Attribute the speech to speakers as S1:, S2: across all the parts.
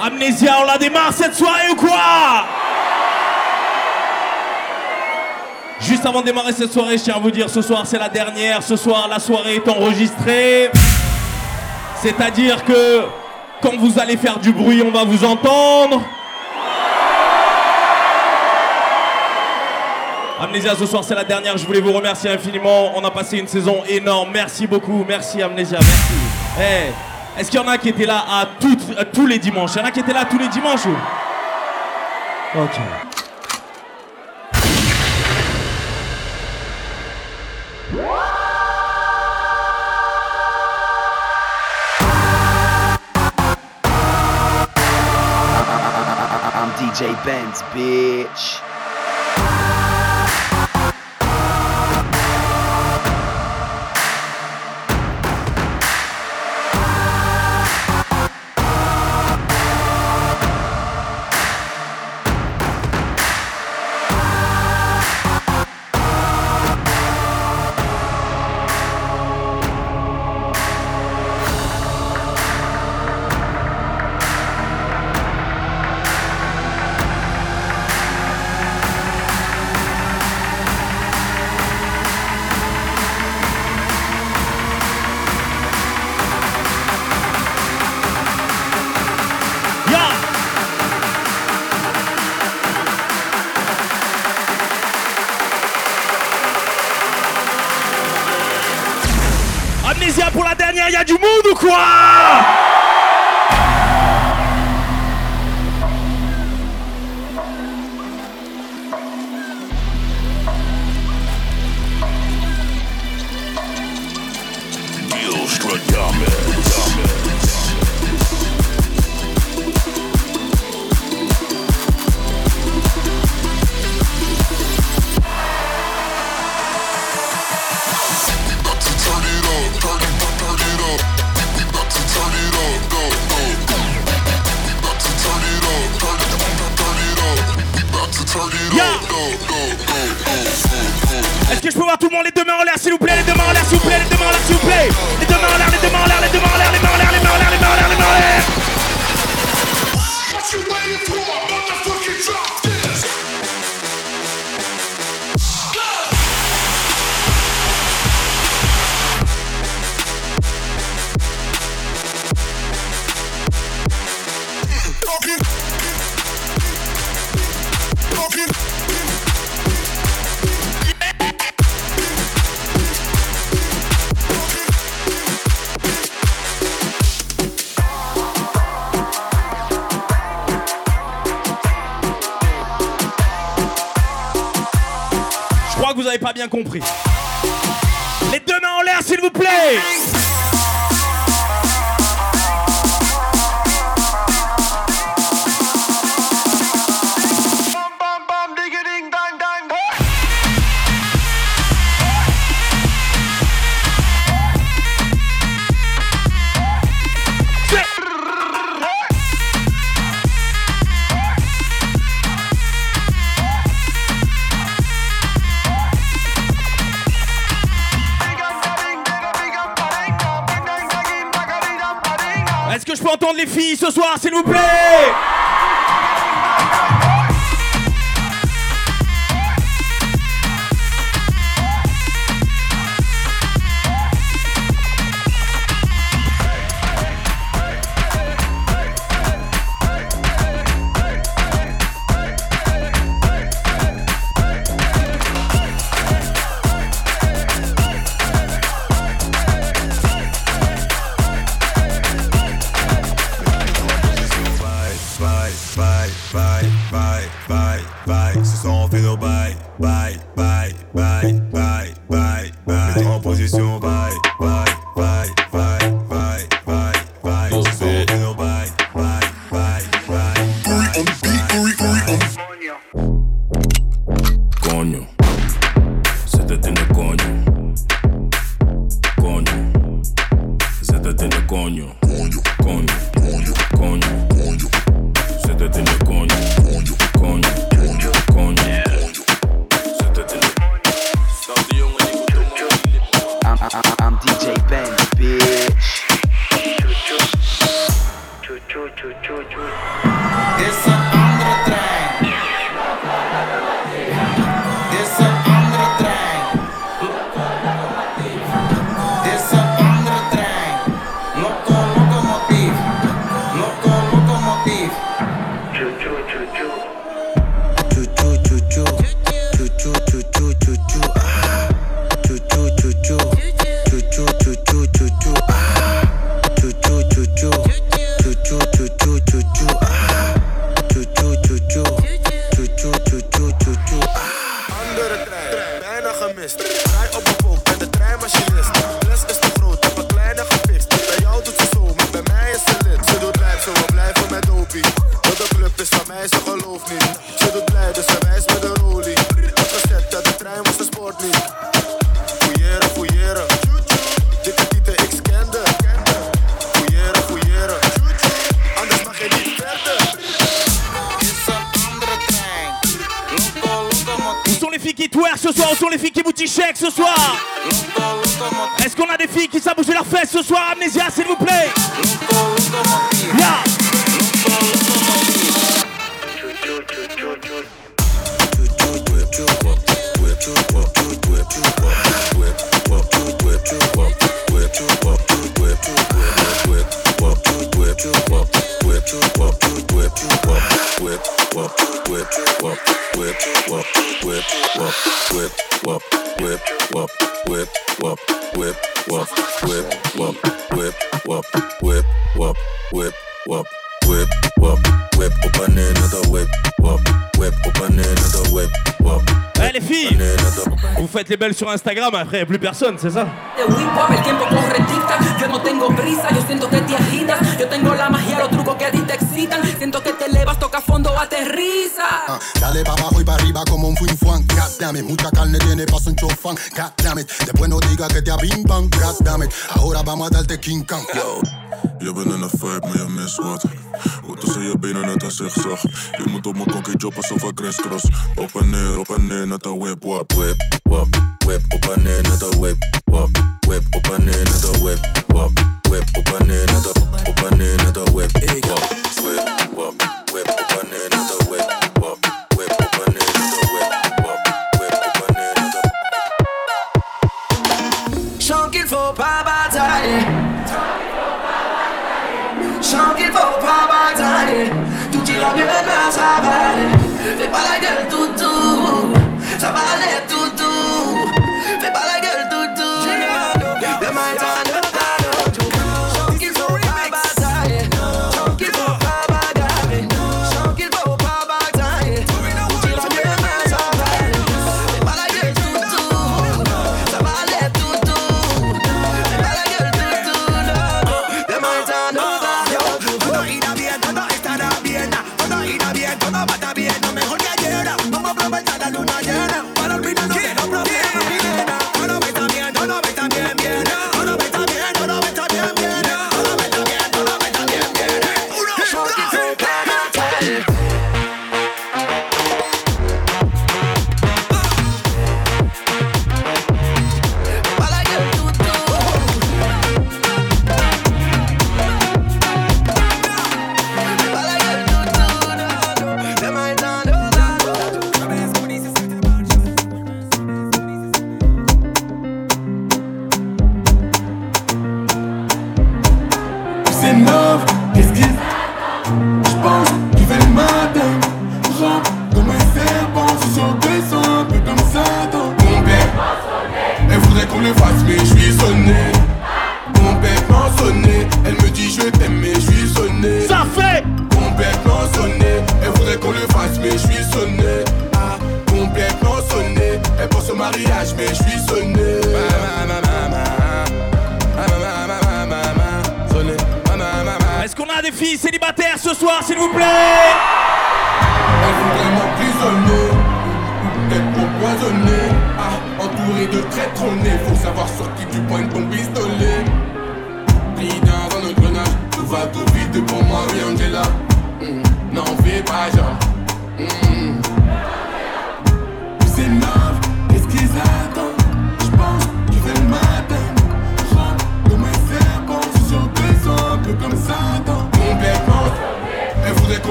S1: Amnésia, on la démarre cette soirée ou quoi? Juste avant de démarrer cette soirée, je tiens à vous dire, ce soir c'est la dernière, ce soir la soirée est enregistrée. C'est-à-dire que quand vous allez faire du bruit, on va vous entendre. Amnésia, ce soir c'est la dernière, je voulais vous remercier infiniment. On a passé une saison énorme, merci beaucoup, merci Amnésia, merci. Est-ce qu'il y en a qui étaient là à, tous les dimanches? Il y en a qui étaient là tous les dimanches Ok.
S2: DJ Benz, bitch.
S1: Les deux mains en l'air s'il vous plaît Les deux mains en l'air s'il vous plaît Les deux compris. Est-ce qu'on a des filles qui savent bouger leurs fesses ce soir, Amnésia, s'il vous plaît? faites les belles sur Instagram, après y a plus personne, c'est ça
S3: yo no tengo prisa, yo siento que te agitas, yo tengo la magia, los trucos que a ti te excitan, siento que te elevas, toca fondo, aterriza.
S4: Ah, dale para abajo y para arriba como un fin fuan, goddammit, mucha carne tiene paso un chofán, goddammit, después no digas que te abimban, goddammit, ahora vamos a darte King Kong, yo.
S5: Je bent in een vibe, maar je mist wat. Hoe tussen je benen net een zigzag. Je moet op mijn konkie job alsof ik crisscross. Op en neer, op en neer, net een whip, wap. Whip, wap, whip, op en neer, net een whip, wap. Whip, op en neer, net een whip, wap. Whip, op en neer, net een, op en neer, net een whip, wap. Whip, wap, whip, op en neer, net een whip, wap. Whip,
S6: papatane Tutti la Fais pas la gueule toutou Ça va aller toutou Fais pas la gueule toutou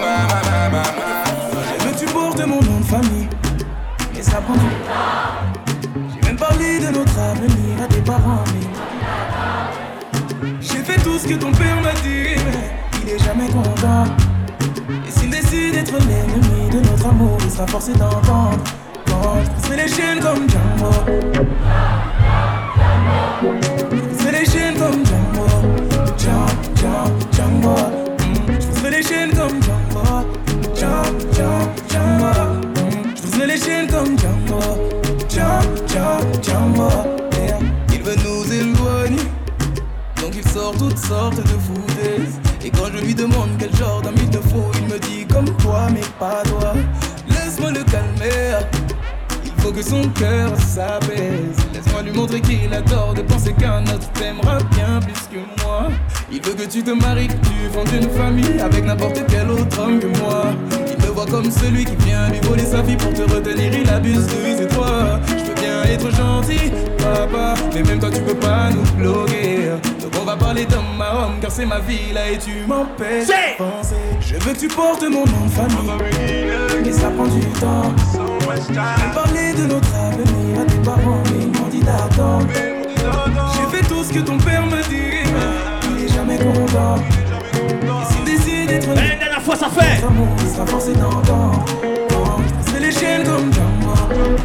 S6: ma, ma, ma.
S7: Veux-tu porter mon nom de famille? Et ça prend du. J'ai même parlé de notre avenir à tes parents, mais j'ai fait tout ce que ton père m'a dit, mais il est jamais content. Et s'il décide d'être l'ennemi de notre amour, il sera forcé d'entendre. Les chaînes comme Django. Les chaînes comme Django. Django, Django, Django. Les chaînes comme Django. Django, Django, Django. Les chaînes comme Django. Django. Il veut nous éloigner. Donc il sort toutes sortes de que son cœur s'apaise. Laisse-moi lui montrer qu'il a tort de penser qu'un autre t'aimera bien plus que moi. Il veut que tu te maries, que tu fondes une famille Avec n'importe quel autre homme que moi. Il me voit comme celui qui vient lui voler sa vie Pour te retenir. Il abuse de lui, c'est toi Je veux bien être gentil, papa Mais même toi tu peux pas nous bloquer. Donc on va parler d'homme à homme Car c'est ma vie là et tu m'empêches de penser. Je veux que tu portes mon nom de famille. Et ça prend du temps parler de notre avenir à tes parents Mais ils m'ont dit d'attendre. J'ai fait tout ce que ton père me dit mais Il est jamais content. Et s'il décide d'être
S1: Eh, une dernière fois, ça fait.
S7: Amour, il sera forcé d'entendre C'est les chaînes comme Django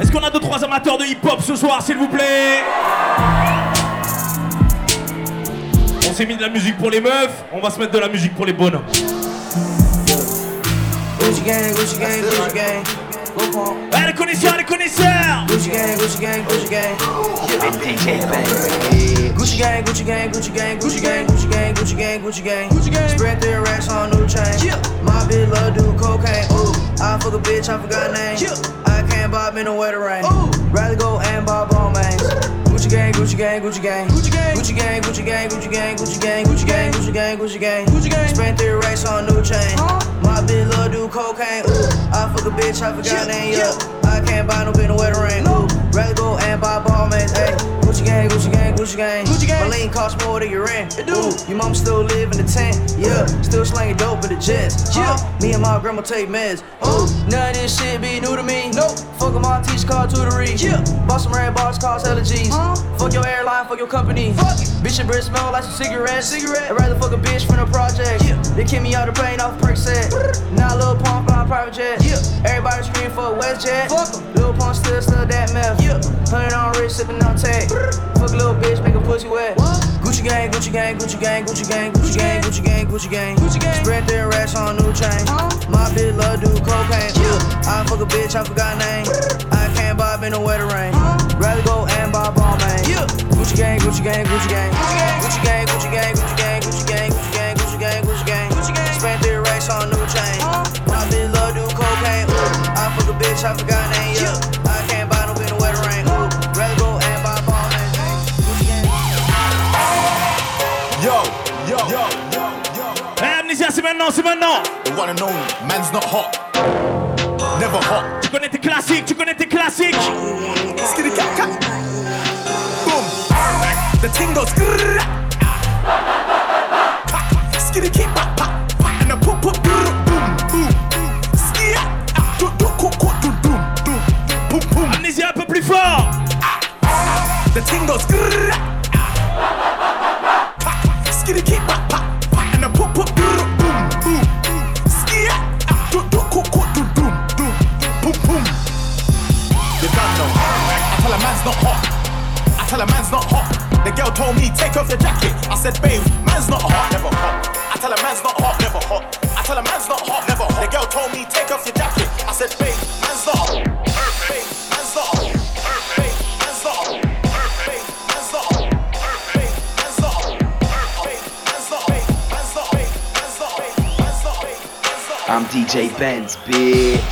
S1: est-ce qu'on a deux trois amateurs de hip-hop ce soir, s'il vous plaît On s'est mis de la musique pour les meufs, on va se mettre de la musique pour les bonhommes.
S8: Gucci gang, Gucci gang, Gucci gang.
S1: Eh, les connaisseurs, les connaisseurs
S8: Gucci gang, Gucci gang, Gucci gang. Gucci gang, Gucci gang, Gucci gang, Gucci gang, Gucci gang, Gucci gang, Gucci gang. Gucci gang. Spread their racks on new chain. My bitch love do cocaine. Ooh, I fuck a bitch, I forgot name. I can't buy me no wetter rain. Rather go and buy ball mains. Gucci gang, Gucci gang, Gucci gang. Gucci gang, Gucci gang, Gucci gang, Gucci gang, Gucci gang, Gucci gang, Gucci gang, Gucci gang. Gucci gang. Spent their racks on new chain. My bitch love do cocaine. Ooh, I fuck a bitch, I forgot name. Yeah, I can't buy no bitch no wetter rain. Ooh, rather go and buy ball mains. Hey, Gucci gang, Gucci gang, Gucci gang. Gucci gang. My lean cost more than your rent. It do. Ooh, your mom still live in the tent. Yeah, still slanging dope in the jets. Yeah, uh, me and my grandma take meds. Ooh, none of this shit be new to me. Nope. Fuck 'em, my teacher called tutory. Yeah, bought some red bars, cost hella G's. Fuck your airline, fuck your company. Fuck it. Bitch, your breath smell like some cigarettes. Cigarette. I'd rather fuck a bitch from the project. Yeah. They kick me out the plane off prick set. Now Lil Pump flying private jet. Yeah. Everybody scream for WestJet. Fuck 'em. Lil Pump still still that meth. Yeah. Hundred on wrist, sipping on tech. Fuck a little bitch, make a pussy wet. Gucci gang, Gucci gang, Gucci gang, Gucci gang, Gucci gang, Gucci gang, Gucci gang. Gucci gang. Spread their racks on new chain. My bitch love do cocaine. I fuck a bitch, I forgot name. I can't buy me no wetter rain. Rather go and buy ball man. Gucci gang, Gucci gang, Gucci gang. Gucci gang, Gucci gang, Gucci gang, Gucci gang, Gucci gang, Gucci gang, Gucci gang. Gucci gang. Spent their racks on new chain. My bitch love do cocaine. I fuck a bitch, I forgot name. Yeah. I can't man
S1: now, see.
S9: The one and only, man's not hot. Never hot.
S1: Chukonete classic, chukonete classic.
S9: Skitty cat cat. Boom. The ting goes.
S2: Benz, bitch.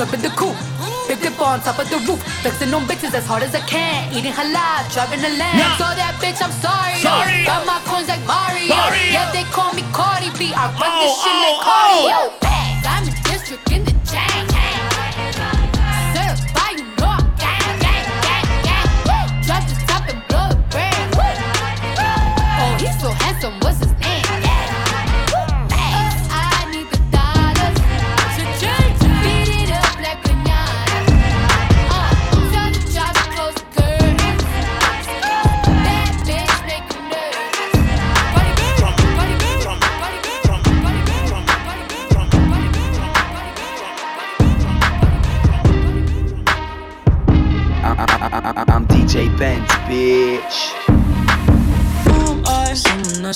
S10: Stoop, jump in the coupe. Big dip on top of the roof, flexing on bitches as hard as I can. Eating halal, driving a lamb.
S11: Yeah.
S10: So that bitch, I'm sorry.
S11: Sorry.
S10: Got my coins like Mario.
S11: Mario.
S10: Yeah, they call me Cardi B. I run
S11: Oh,
S10: this shit like
S11: oh,
S10: cardio.
S11: oh.
S10: Bags, I'm a district in the chain. Drop the top and blow the brand. Oh, he's so handsome. What's his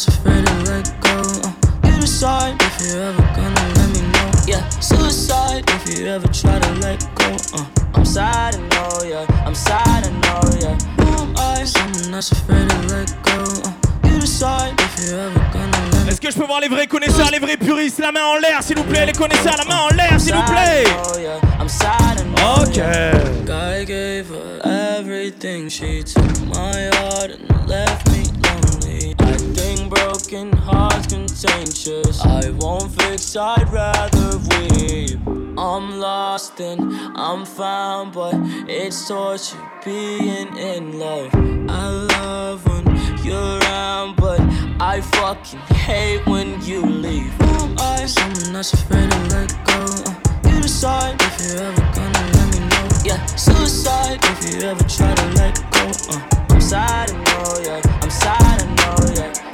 S11: Someone that's afraid to let go. Uh, you decide if you're ever gonna let me know. Yeah, suicide if you ever try to let go. Uh, I'm sad, I know, yeah. I'm sad, I know, yeah. Who am I? Someone that's afraid to let go? Uh, you decide if you're ever gonna let me
S1: Est-ce que je peux voir les vrais connaisseurs, les vrais puristes? La main en l'air, s'il vous plaît. Les connaisseurs, la main en l'air, s'il vous plaît. Ok.
S11: gave her everything. She I won't fix, I'd rather weep. I'm lost and I'm found, but it's torture being in love. I love when you're around, but I fucking hate when you leave. I'm? Someone afraid to let go. Uh, you decide if you're ever gonna let me know. Yeah, suicide if you ever try to let go. Uh, I'm sad, I know, yeah. I'm sad, I know,
S12: yeah.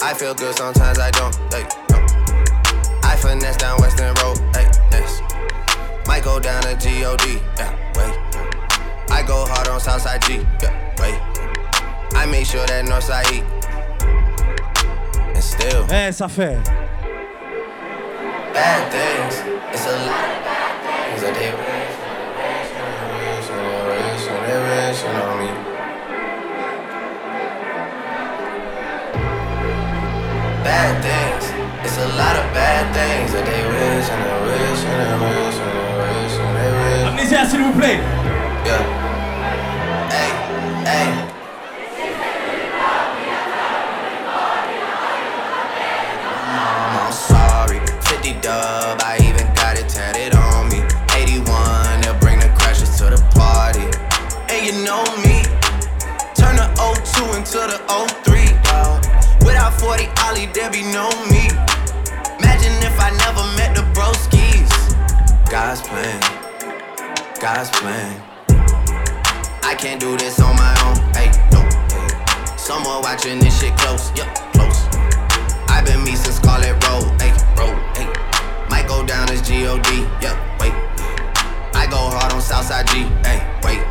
S12: I feel good, sometimes I don't. Hey, no. I finesse down Western Road. Hey, yes. Might go down to G-O-D. Yeah, wait. I go hard on Southside G. Yeah, wait. I make sure that Northside eat. And still,
S1: Eh, ça fait.
S12: bad things. It's a lot of bad things Bad things. It's a lot of bad things that they wish and they wish and they wish and they wish and they wish.
S1: Amnésia, s'il vous plaît.
S12: Yeah. Hey, hey. I'm sorry. 50 dub, I 40 Ollie be no me. Imagine if I never met the broskies. God's plan, God's plan. I can't do this on my own. Hey, no. Someone watching this shit close. Yup, close. I've been me since Scarlet Road. Hey, road. Hey. Might go down as G-O-D. Yup, wait. I go hard on Southside G. Hey, wait.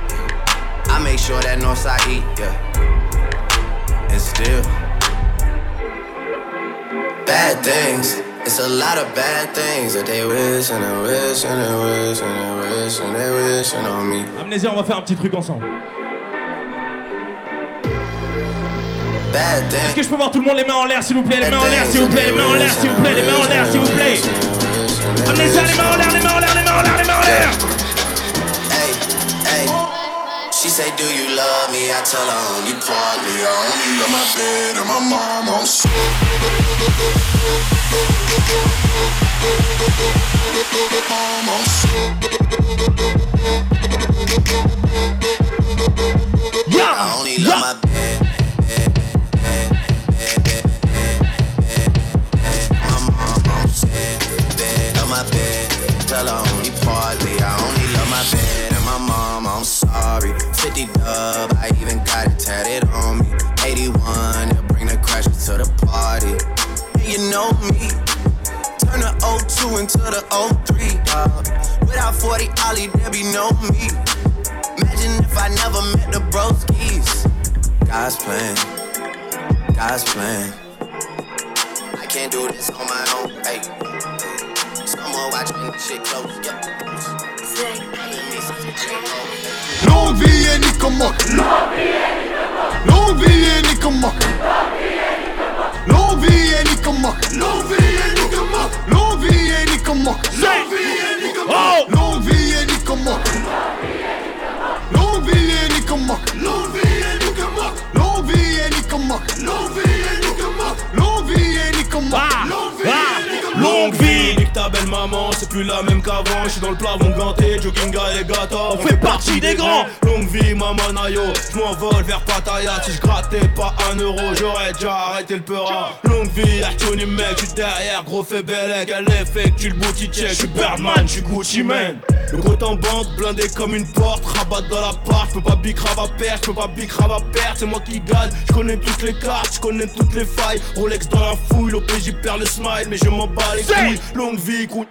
S12: I make sure that Northside E. Yeah. And still. Bad things. It's a lot of bad things that they wish and they wish and they wish and they wish and they on me.
S1: Amnésia, on va faire un petit truc ensemble.
S12: Bad
S1: Est-ce que je peux voir tout le monde les mains en l'air s'il vous plaît? Les mains en l'air s'il vous plaît, les mains en l'air s'il vous plaît, les mains en l'air s'il vous plaît. Amnésia, les mains en l'air, les mains en l'air, les mains en l'air, les mains en l'air.
S12: She say, Do you love me? I tell her only partly. I only love my bed and my mom. I'm so. Mom, I'm so. I only love my bed. I'm 50 dub. I even got it tatted on me. 81. They'll bring the crash to the party. And you know me. Turn the 02 into the 03, dog. Without 40 Ollie, there be no me. Imagine if I never met the broskies. God's plan, God's plan. I can't do this on my own. Hey, someone watching this shit close. Yeah.
S4: Longue vie et Nicomoc. Longue Non vieni con me Non vieni con me Non vieni con me Non vieni con me Non vieni con me Non vieni con me Non vieni con me Non vieni con me Non vieni con me Non vieni con me Non vieni con me Non vieni con
S13: me Non vieni ta belle maman, c'est plus la même qu'avant. Je suis dans le plafond ganté, jogging et gâteaux. On fait partie des grands. Longue vie, maman Nayo, je m'envole vers Pattaya. Si je grattais pas un euro, j'aurais déjà arrêté le peura. Longue vie, Artoni mec, je suis derrière, gros fait bellec. Elle effectue le booty check. Je suis Birdman, je suis Gucci man. Le gros en bande, blindé comme une porte, rabat dans la part. Je peux pas big à perdre, je peux pas big à perdre. C'est moi qui gagne, je connais toutes les cartes, je connais toutes les failles. Rolex dans la fouille, l'OPJ perd le smile, mais je m'en bats les couilles. Longue vie, coup.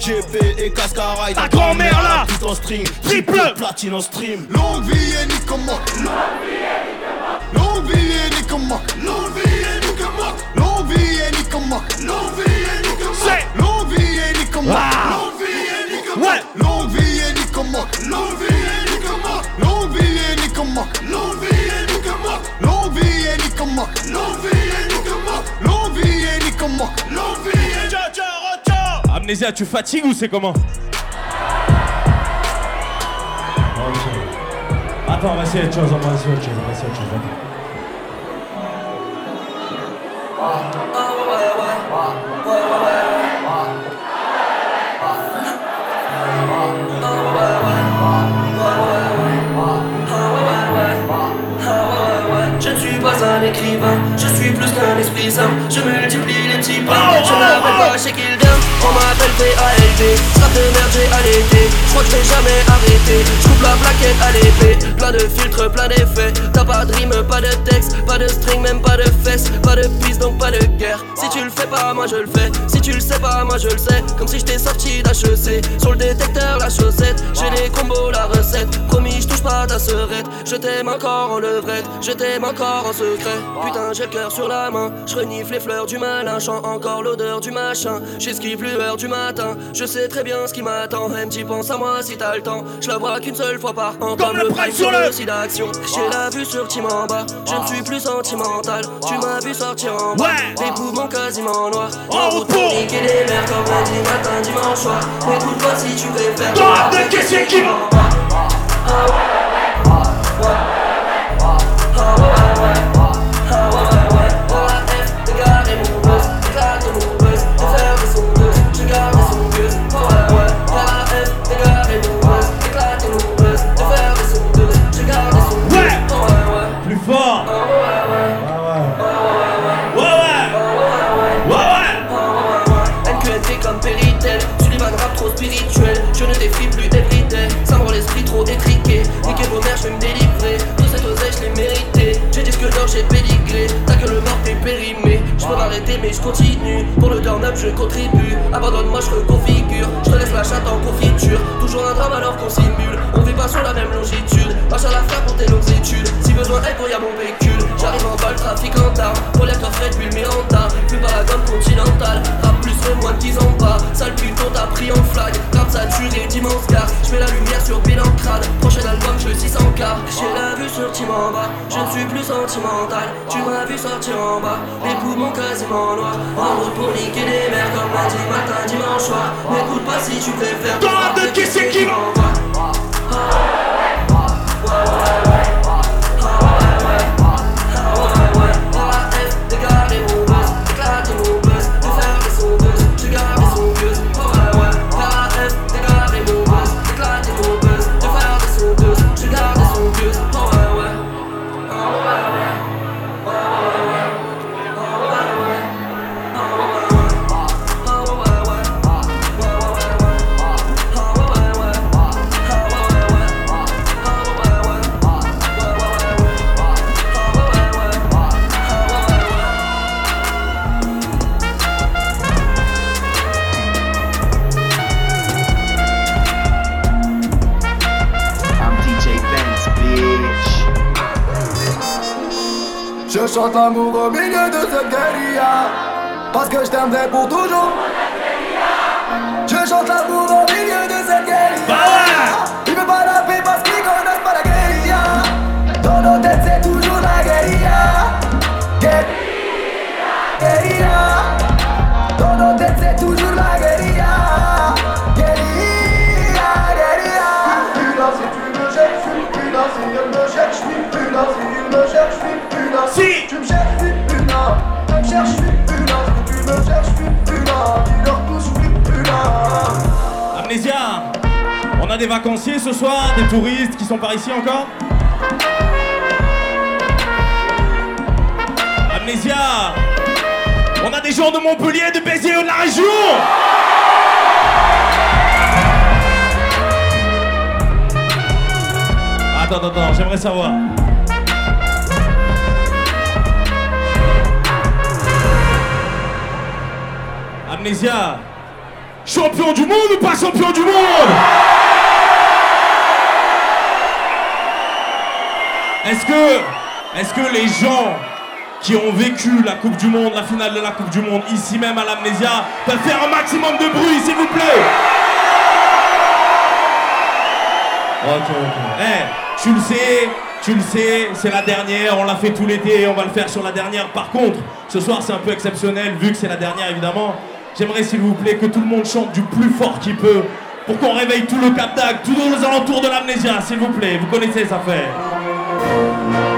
S13: GP et Cascaraï
S1: Ta grand-mère, là
S13: Tout en string, triple platine en stream
S4: Longue vie et Nicomoc. Longue vie et Nicomoc. Longue vie et Nicomoc. Longue vie et Nicomoc. Longue vie et Nicomoc. Longue vie et Nicomoc.
S1: Ah.
S4: Longue vie et Nicomoc. Longue vie et Nicomoc. Longue vie et Nicomoc. Longue vie et Nicomoc. Longue vie et Nicomoc. Longue vie et Nicomoc. Longue vie et Nicomoc. Longue vie et. Longue vie et
S1: Amnésia, tu fatigues ou c'est comment Attends, on va essayer autre chose, on va essayer autre chose, on va essayer autre chose.
S14: Je ne suis pas un écrivain, je suis plus qu'un esprit sain. Je multiplie les petits pains. Je m'appelle pas chez Kildare, وما بالفئة De merde, j'ai allaité. Je crois que je vais jamais arrêter. Je coupe la plaquette à l'épée. Plein de filtres, plein d'effets. T'as pas de rime, pas de texte, pas de string, même pas de fesses. Pas de piste, donc pas de guerre. Si tu le fais pas, moi je le fais. Si tu le sais pas, moi je le sais. Comme si j'étais sorti d'HEC. Sur le détecteur, la chaussette. J'ai les combos, la recette. Promis, je touche pas ta serette. Je t'aime encore en levrette. Je t'aime encore en secret. Putain, j'ai le cœur sur la main. Je renifle les fleurs du malin. Chant encore l'odeur du machin. J'esquive lueur du matin. Je sais très bien ce qui m'attend. Même tu penses à moi si t'as le temps. Je la vois qu'une seule fois par an.
S1: Comme le prime sur le-
S14: site d'action. J'ai la vue sur Team en bas. Je ne suis plus sentimental. Tu m'as vu sortir en bas.
S1: Ouais.
S14: Les poumons quasiment noirs.
S1: En route pour-
S14: niquer les mers comme lundi matin, dimanche soir. Écoute-moi si tu préfères.
S1: Dans la qu'est-ce qui va
S14: Ah ouais, je continue. Pour le turn-up, je contribue. Abandonne-moi, je reconfigure. Je te laisse la chatte en confiture. Toujours un drame alors qu'on simule. On vit pas sur la même longitude. Marche à la fin pour tes longues études. Si besoin est pour y mon véhicule. J'arrive en vol, trafic en tard. Collecteur Fred, puis le Miranda. Plus pas la gomme continentale. Rap plus, mais moins de 10 ans pas. Sale putain, t'as pris en flag. Rap saturé, d'immense gars. J'mets la lumière sur bilan crade. Prochain album, je 600k. J'ai la vue sur Tim en bas. Je ne suis plus sentimental. Tu m'as vu sortir en bas. Les poumons quasiment noirs. En route pour niquer des mers comme lundi matin, dimanche soir. N'écoute pas si tu préfères.
S1: Dans la de qui c'est qui
S15: chante l'amour au milieu de cette guérilla. Parce que je t'aimerai pour toujours. Je chante l'amour au milieu de me
S1: On a des vacanciers ce soir, des touristes qui sont par ici encore. Amnésia On a des gens de Montpellier, de Béziers de la région. Attends, attends, j'aimerais savoir. Amnésia, champion du monde ou pas champion du monde? Est-ce que, est-ce que les gens qui ont vécu la Coupe du Monde, la finale de la Coupe du Monde, ici même à l'Amnésia, peuvent faire un maximum de bruit, s'il vous plaît? Ok, ok. Eh, tu le sais, tu le sais, c'est la dernière, on l'a fait tout l'été, on va le faire sur la dernière. Par contre, ce soir c'est un peu exceptionnel, vu que c'est la dernière évidemment. J'aimerais s'il vous plaît que tout le monde chante du plus fort qu'il peut, pour qu'on réveille tout le Cap tous les alentours de l'Amnésia, s'il vous plaît. Vous connaissez ça fait.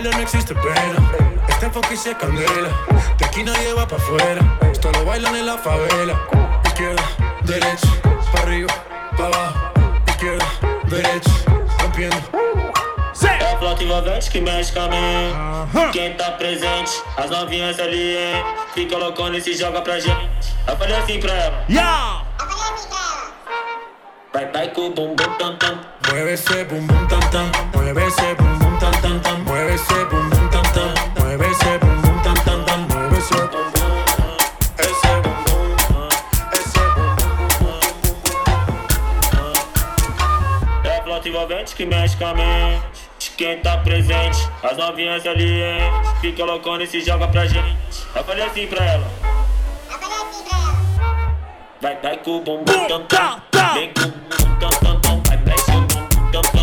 S16: Pa' bailar no existe pena. Este enfoque se candela. De aquí nadie va pa' afuera. Esto lo bailan en la favela. Izquierda, derecha, pa' arriba, pa' abajo. Izquierda, derecha, rompiendo.
S17: É flota envolvente que mexe com a mente. Quem tá presente, as novinhas ali, hein? Fica loucona e se joga pra gente. Eu falei assim pra ela.
S1: Yeah!
S17: Vai, vai com o bumbum tam tam.
S16: Mueve ese bum bum tam tam, mueve ese bum mueve ese bum bum mueve ese bum bum mueve ese bum bum, ese bum bum, esse
S17: É a envolvente que mexe com a mente. Quem tá presente, as novinhas ali, hein? Fica loucona e se joga pra gente. Eu falei assim pra ela. Vai, vai com o bumbum tam tam. Vem com o bumbum tam tam tam. Vai, mexe o bumbum tam tam.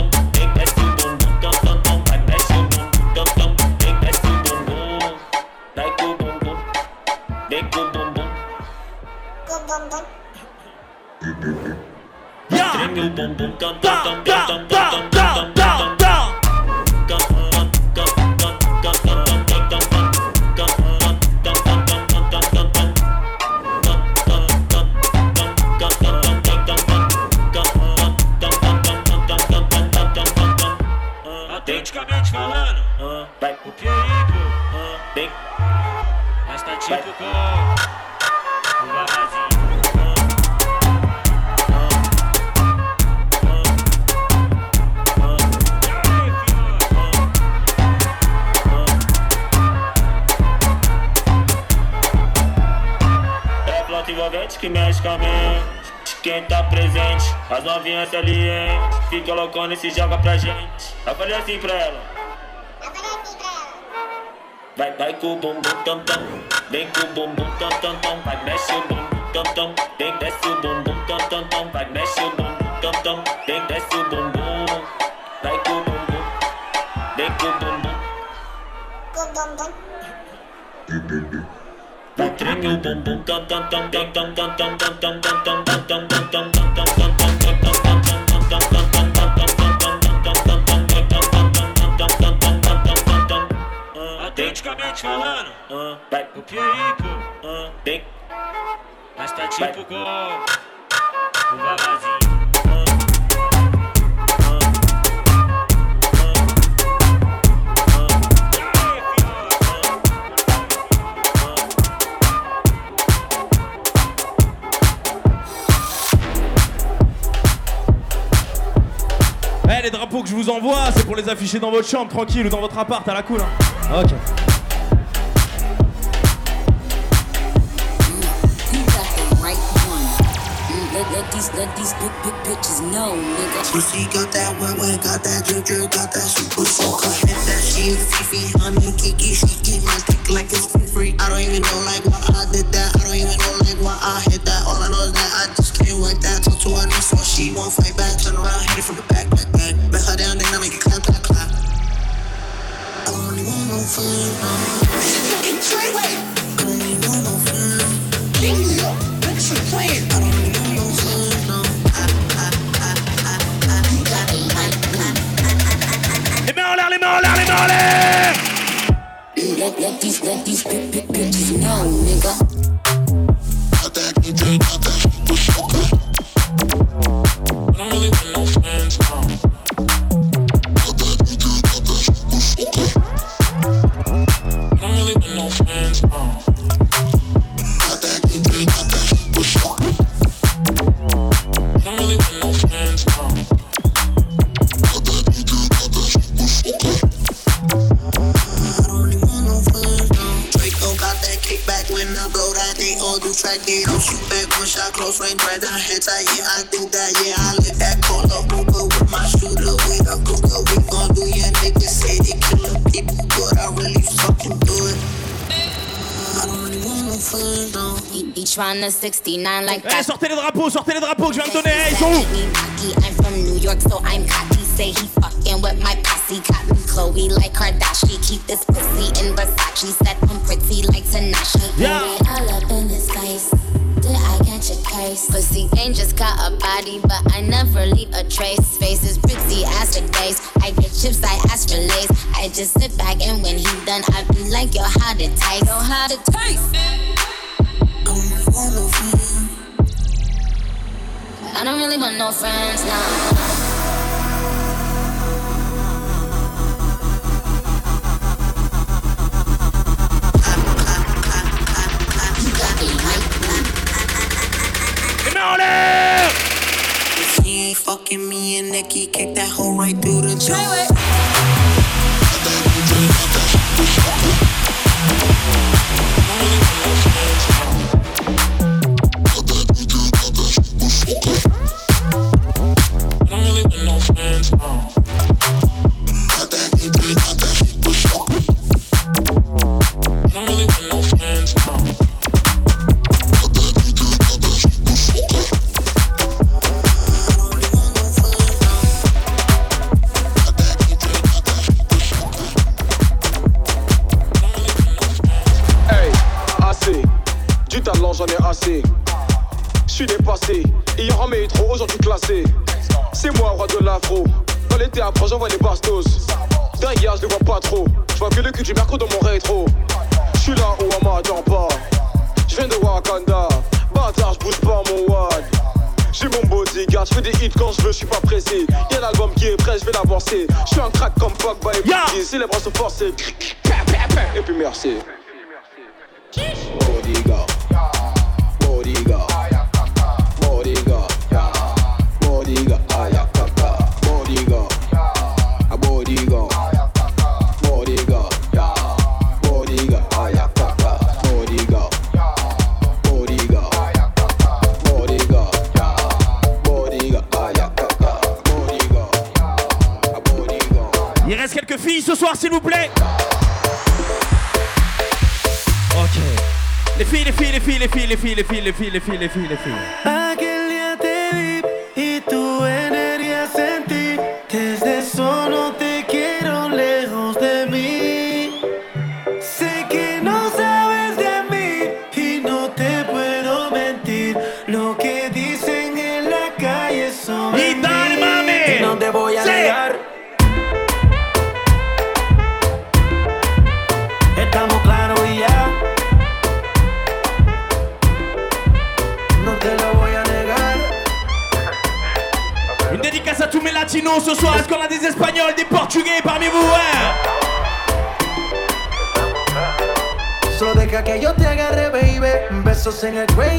S18: Autenticamente falando,
S17: vai
S18: o perigo,
S17: Vem.
S18: mas tá tipo com
S17: que mexe com a mente. Quem tá presente, as novinhas ali, hein? Fica loucona e se joga pra gente. Eu falei assim pra ela. Vai, vai com o bumbum tam tam. Vem com o bumbum tam tam tam. Vai, mexe o bumbum tam tam. Vem, desce o bumbum tam tam tam. Vai, mexe o bumbum tam tam. Vem, desce o bumbum. Vai com o bumbum. Vem com o bumbum. Vai, treme o bumbum tam tam tam tam tam tam tam tam tam tam tam tam tam tam tam tam tam tam tam
S18: Autenticamente falando,
S17: vai
S18: o perigo,
S17: Vem.
S18: mas tá tipo com o vavazinho.
S1: Eh, les drapeaux que je vous envoie, c'est pour les afficher dans votre chambre, tranquille, ou dans votre appart, à la cool. Hein. Ok.
S19: Let, these, let these big, big bitches know, nigga.
S20: Pussy got that wet, wet, got that drip, drip, got that super soaker. Hit that she a Fifi, honey, Kiki, she eat my dick like it's free, free. I don't even know like why I did that. I don't even know like why I hit that. All I know is that I just can't like that. Talk to her so she won't fight back. Turn around, hit it from the back,
S19: Let these bitches know, nigga.
S20: Close range, right down head tight. Yeah, I do that. Yeah, I live that call up Ruger with my shooter. We a Ruger, we gon' do ya niggas say they killin' people, but I really fucking do it. I don't really want no
S19: friends don't. He, he tryna 69 like
S1: Eh,
S19: that.
S1: sortez les drapeaux, sortez les drapeaux que je viens de donner. Eh, ils sont où
S19: I'm from New York, so I'm cocky. Say he fucking with my posse. Got me Chloe like Kardashian. Keep this pussy in Versace. Said I'm pretty like Tanashi.
S21: Yeah. All up in case?
S19: Pussy ain't just got a body, but I never leave a trace. Face is pretty as for days. I get chips, I ask for lace. I just sit back and when he done, I be like, yo, how to taste? Yo, how to taste? I don't really want no friends now.
S20: main ain't fucking me and Nicky kick that hole right through the
S7: doorway. C'est moi, roi de l'afro. Dans les théâtres, j'envoie les bastos. Derrière, je les vois pas trop. Je vois que le cul du mercredi dans mon rétro. Je suis là où on m'attend pas. Je viens de Wakanda. Bâtard, je bouge pas mon wad. J'ai mon bodyguard, je fais des hits quand je veux, je suis pas pressé. Y'a l'album qui est prêt, je vais l'avancer. Je suis un crack comme Pogba et Biggie. Si les bras sont forcés. Et puis merci. Bodyguard. Bodyguard.
S1: Quelques filles ce soir, s'il vous plaît. Ok. Les filles, les filles, les filles, les filles, les filles, les filles, les filles, les filles, les filles, les filles.
S22: sing a
S7: great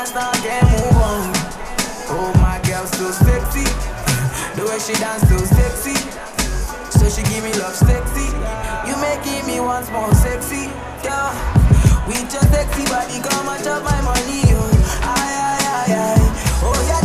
S7: dance now, then move on. Oh, my girl, so sexy. The way she dance so sexy. So she give me love sexy. You making me once more sexy. Yeah. With your sexy body, come and chop my money. Oh, aye, aye, aye, aye. Oh, yeah.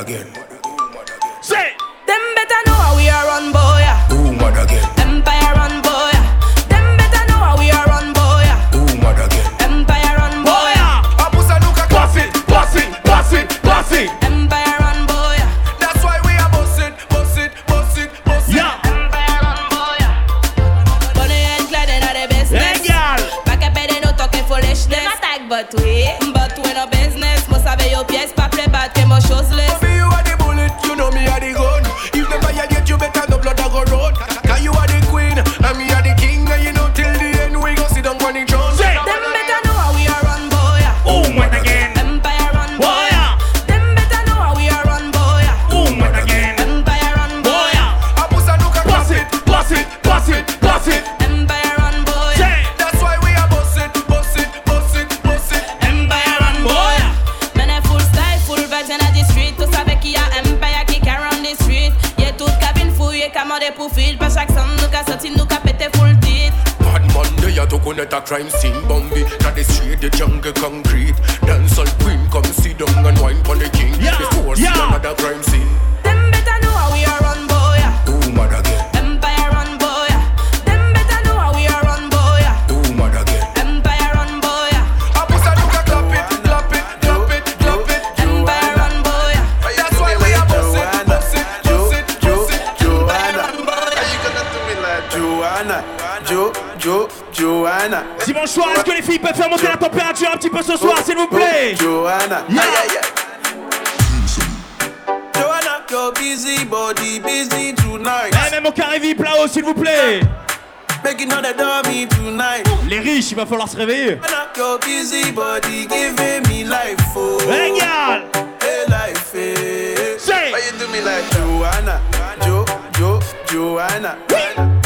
S16: again. crime scene, Bombay. Now the street, the jungle
S1: Congo. au carré VIP s'il vous plaît. Les riches, il va falloir se réveiller.
S16: Regarde. Joanna?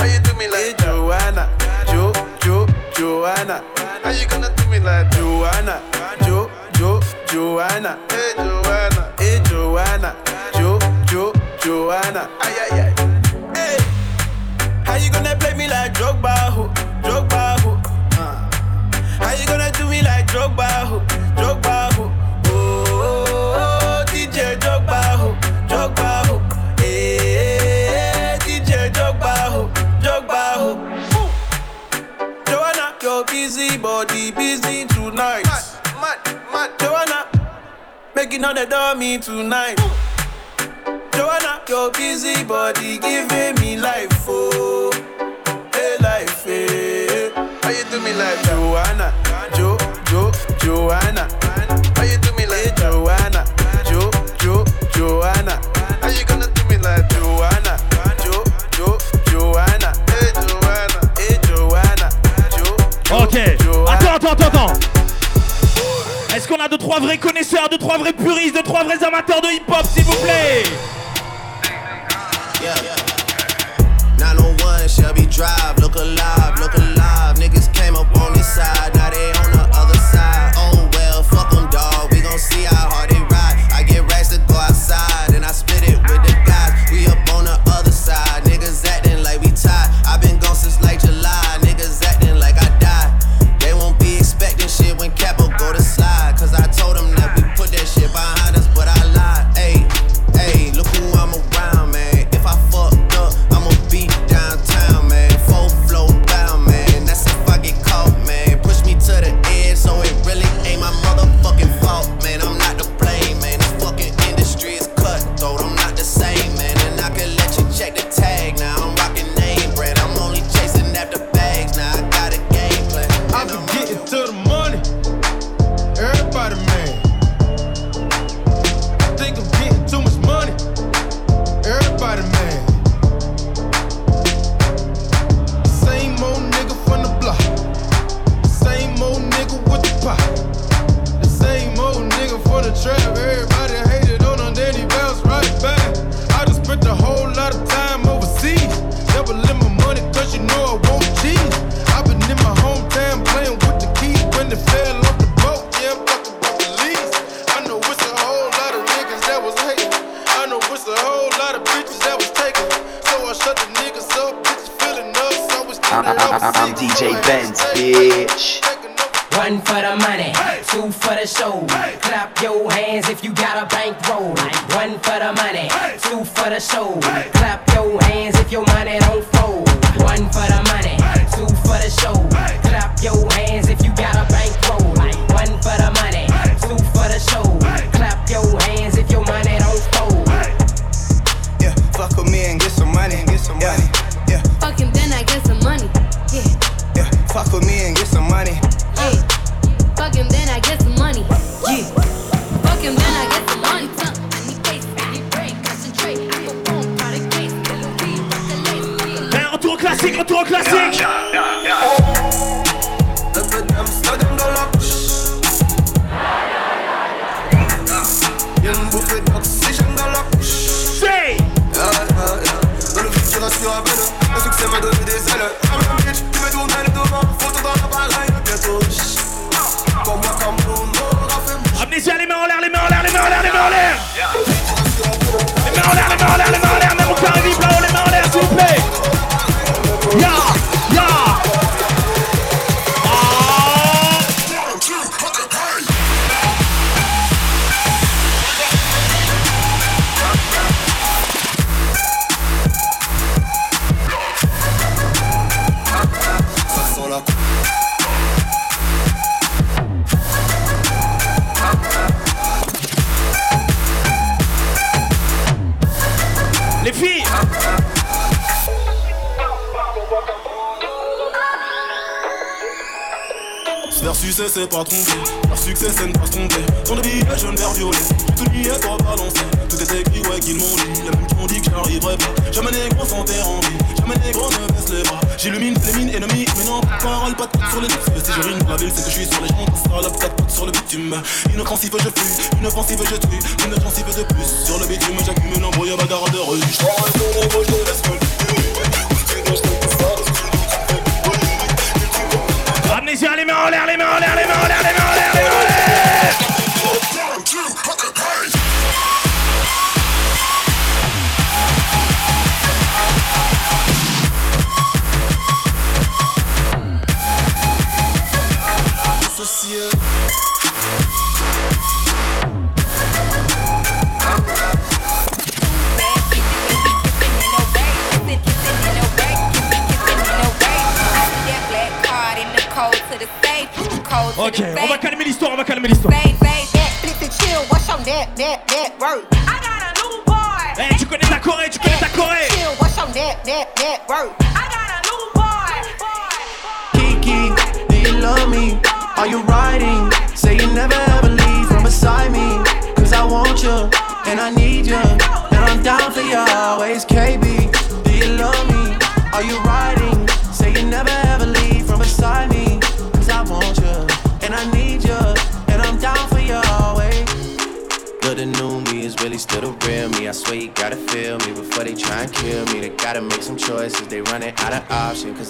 S16: You do me like Joanna? Jo, Jo, Joanna. How you gonna do me like Joanna? Jo, Jo, Joanna. Hey Joanna. Hey Joanna. Jo, Jo, Joanna. you gonna play me like drug ho, drug ho? Uh. How you gonna do me like drug ho, drug ho? Oh, oh, oh DJ drug ho, drug ho. Eh, hey, DJ drug ho, drug ho. Joanna, your busy body busy tonight. Mad, mad, mad. Joanna, making all the dummy tonight. Ooh. Your busy body giving me life, oh, hey life, hey. How you do me like that? Joanna, Jo, Jo, Joanna? How you do me like hey, Joanna, Jo, Jo, Joanna? How you gonna do me like Joanna, Jo, Jo, Joanna? Hey Joanna, hey Joanna, Jo,
S1: Ok.
S23: Attends, attends, attends, attends. Est-ce qu'on a
S12: deux trois vrais connaisseurs, deux trois vrais puristes, deux trois vrais amateurs de hip-hop? One for the money, two for the show. Clap your hands if your money don't fold. One for the money, two for the show. Clap your hands.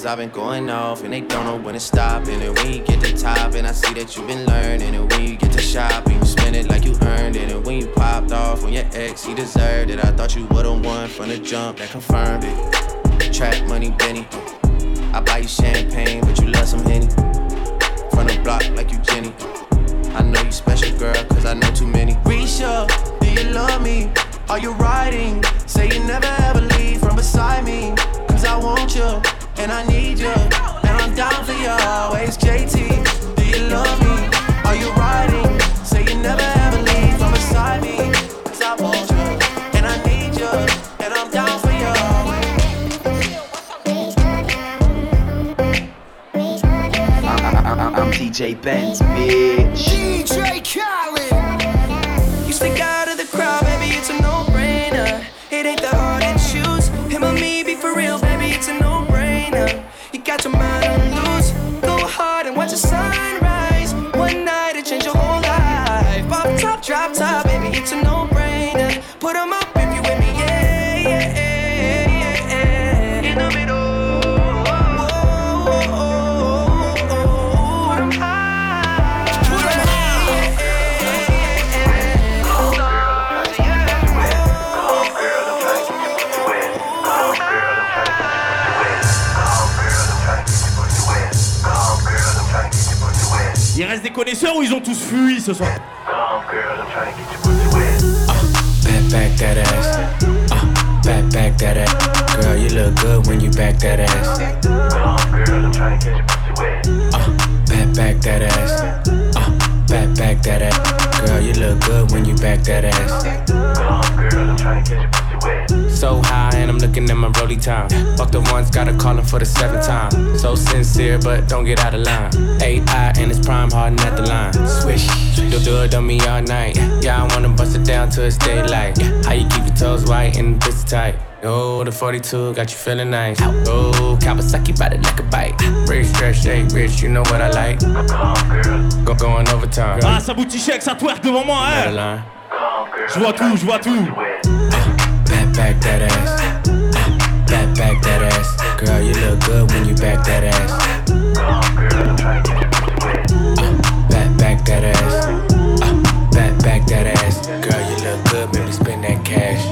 S8: I've been going off and they don't know when to stop. And when you get to top, and I see that you've been learning. And when you get to shopping, you spend it like you earned it. And when you popped off on your ex, he deserved it. I thought you would've won from the jump that confirmed it. Trap money, Benny.
S2: DJ Benz, bitch.
S8: DJ Khaled.
S7: You stick out of the crowd, baby, it's a no-brainer. It ain't that hard to choose. Him or me, be for real, baby, it's a no-brainer. You got your mind on loose. Go hard and watch the sunrise. One night it change your whole life. Pop top, drop top, baby, it's a no-brainer.
S1: Connaisseurs ou ils ont tous fui ce soir
S24: Back, back that ass. Uh, back, back that ass. Girl, you look good when you back that ass. Uh, back, back that ass. Uh, back, back that ass. Girl, you look good when you back that ass. So high I'm looking at my rolly time. Fuck the ones, gotta call him for the seventh time. So sincere, but don't get out of line. AI and it's prime hardin' at the line. Swish, do do it on me all night. Yeah, I wanna bust it down till it's daylight. How you keep your toes white and the pussy tight? Oh, the 42 got you feeling nice. Oh, Kawasaki body like a bite. Rich, stretch, shake, rich, you know what I like. Go going overtime.
S1: Ah, ça boutichek, ça twerk devant moi, hein Je vois tout, je vois tout.
S24: Back, back that ass. Back, back that ass. Girl, you look good when you back that ass. Uh, back, back that ass. Uh, back, back that ass. Girl, you look good, baby, spend that cash.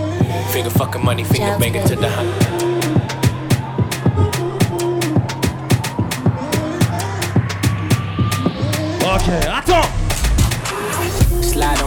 S24: Finger fucking money, finger banging to the hunt.
S1: Ok, attends
S24: Slide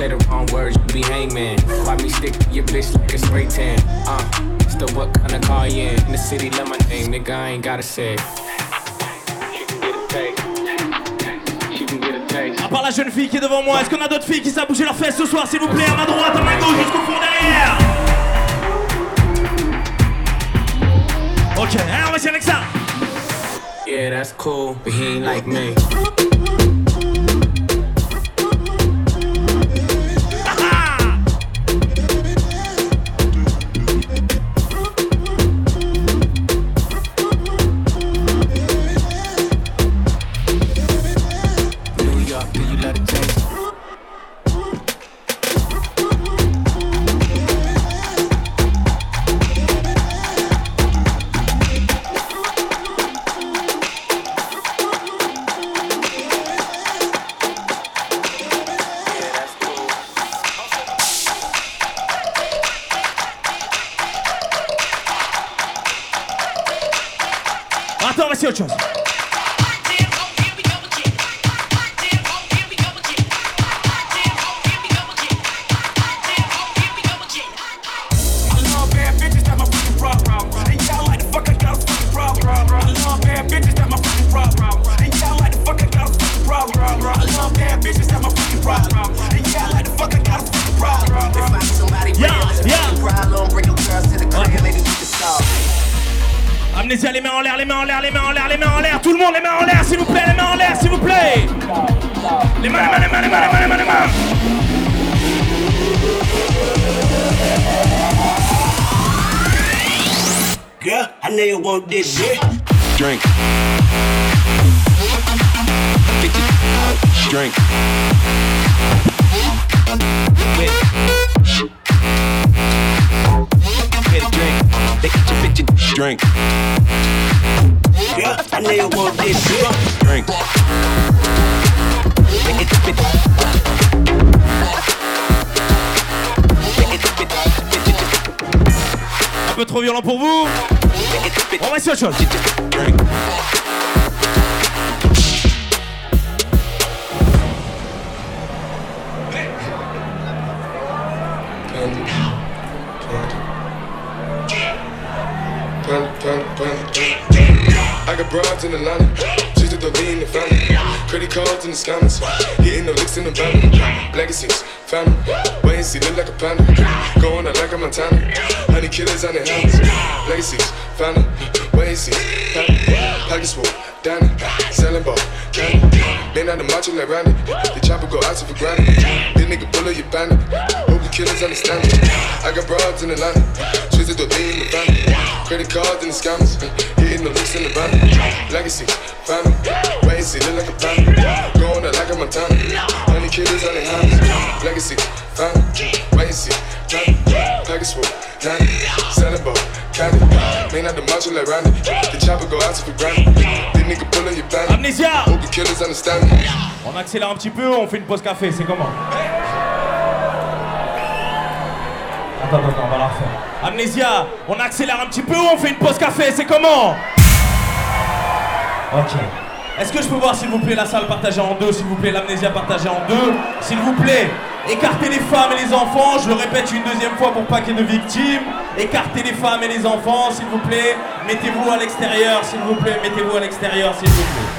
S24: Say the wrong words, you be hangman. Why me stick to your bitch like a spray tan? Uh, still what kind of car you in? In the city, love my name, nigga, I ain't gotta say. She can get a taste. She can get a taste.
S1: À part la jeune fille qui est devant moi, est-ce qu'on a d'autres filles qui savent bouger leurs fesses ce soir, s'il vous plaît À ma droite, à ma gauche, jusqu'au fond derrière Ok, allez, on va essayer avec ça
S24: Yeah, that's cool, but he ain't like me.
S1: Les mains en l'air, les mains en l'air, les mains en l'air, les mains en l'air. Tout le monde, les mains en l'air, s'il vous plaît, les mains en l'air, s'il vous plaît. Les mains, les mains, les mains, les mains, les mains, les mains, les mains.
S25: Girl, I know you want this shit.
S26: Drink. Drink. Get drink.
S25: I know you want this.
S1: Un peu trop violent pour vous. On va essayer autre chose.
S27: Got broads in the Atlanta, she's the lean the family. Credit cards in the scammers, hitting the licks in the van. Legacies, family, wait and see, look like a panda. Going out like a Montana, honey killers on their hands. Legacies, family, wait and see, family. Pockets full, Danny, selling ball, candy. Man out the macho like Randy, the chopper go out for granted. This nigga pull up your bandit, hope the killers understand it. I got broads in Atlanta, she's the lean in the family. Credit cards and the scammers, hitting the licks in the van. Legacy, family, wait see, look like a panda. Going out like a Montana, honey killers on the hands. Legacy, family, wait and see, family. Package full, Danny, selling ball, candy. Man out the macho like Randy, the chopper go out to for granted. This nigga pull up your bandit,
S1: Amnesia.
S27: hope the killers understand me.
S1: On accélère un petit peu, on fait une pause café, c'est comment? Attends, attends, on va la refaire. Amnésia, on accélère un petit peu, on fait une pause café, c'est comment? Ok. Est-ce que je peux voir, s'il vous plaît, la salle partagée en deux, s'il vous plaît, l'amnésia partagée en deux, s'il vous plaît Écartez les femmes et les enfants, je le répète une deuxième fois pour pas qu'il y ait de victimes. Écartez les femmes et les enfants, s'il vous plaît. Mettez-vous à l'extérieur, s'il vous plaît. Mettez-vous à l'extérieur, s'il vous plaît.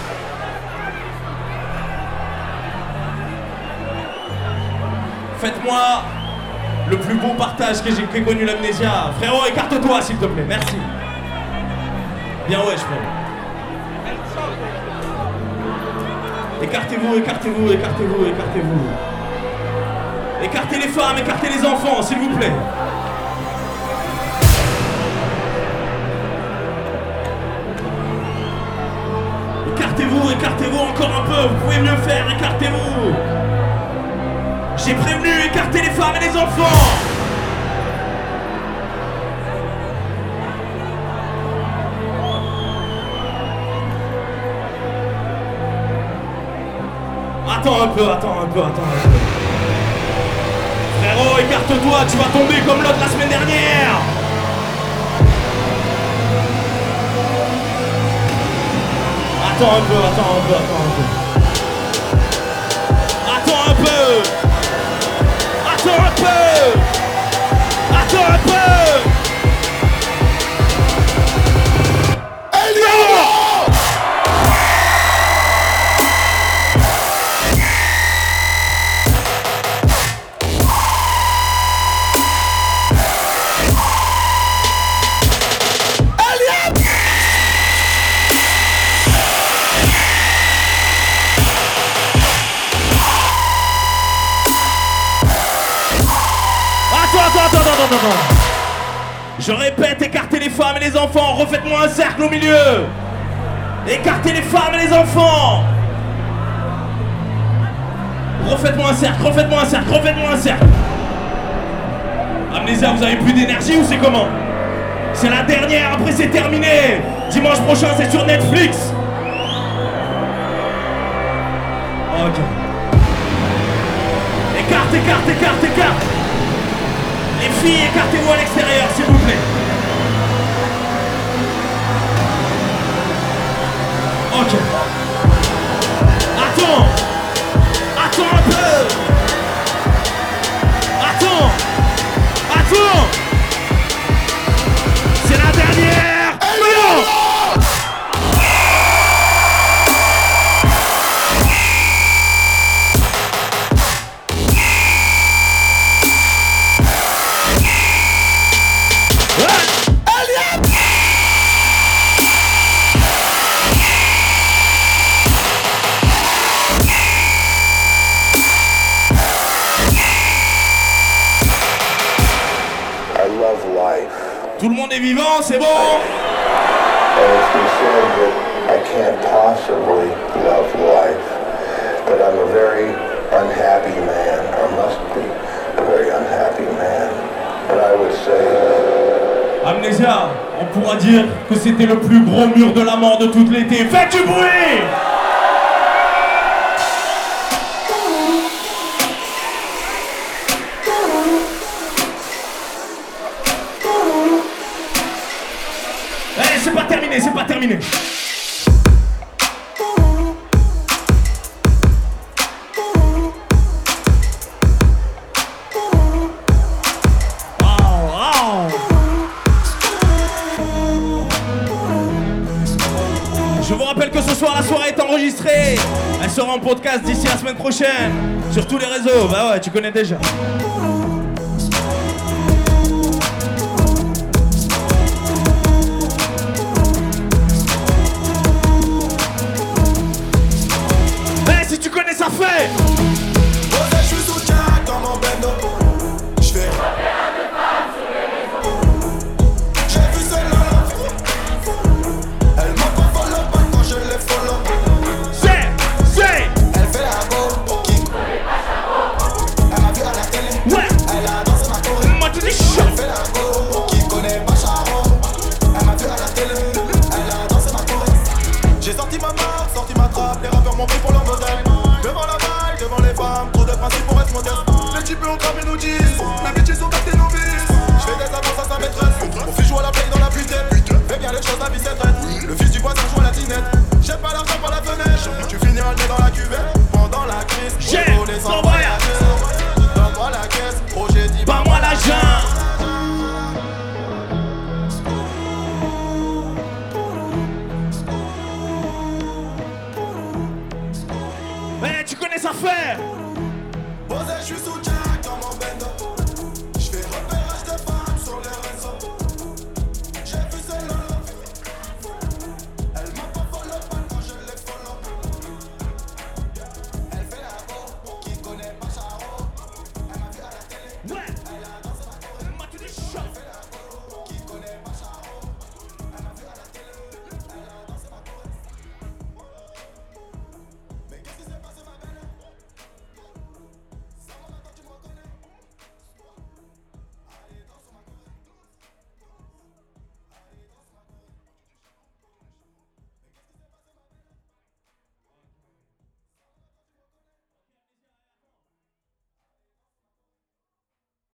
S1: Faites-moi le plus beau partage que j'ai connu l'amnésia. Frérot, écarte-toi, s'il te plaît. Merci. Bien ouais, frérot. Écartez-vous, écartez-vous, écartez-vous, écartez-vous. Écartez les femmes, écartez les enfants, s'il vous plaît. Écartez-vous, écartez-vous encore un peu, vous pouvez mieux faire, écartez-vous. J'ai prévenu, écartez les femmes et les enfants. Attends un peu, attends un peu, attends un peu. Frérot, écarte-toi, tu vas tomber comme l'autre la semaine dernière. Attends un peu, attends un peu, attends un peu. Attends un peu. Attends un peu. Attends un peu. Je répète, écartez les femmes et les enfants. Refaites-moi un cercle au milieu. Écartez les femmes et les enfants. Refaites-moi un cercle, refaites-moi un cercle, refaites-moi un cercle. Amnésia, vous avez plus d'énergie ou c'est comment? C'est la dernière, après c'est terminé. Dimanche prochain, c'est sur Netflix. Ok. Écarte, écarte, écarte, écarte. Les filles, écartez-vous à l'extérieur, s'il vous plaît. Ok. Attends. Attends un peu. Attends. Attends.
S28: pourra dire que c'était le plus gros mur de la mort de toute l'été. Faites du bruit sur tous les réseaux. Bah ouais, tu connais déjà. Mais si tu connais ça fait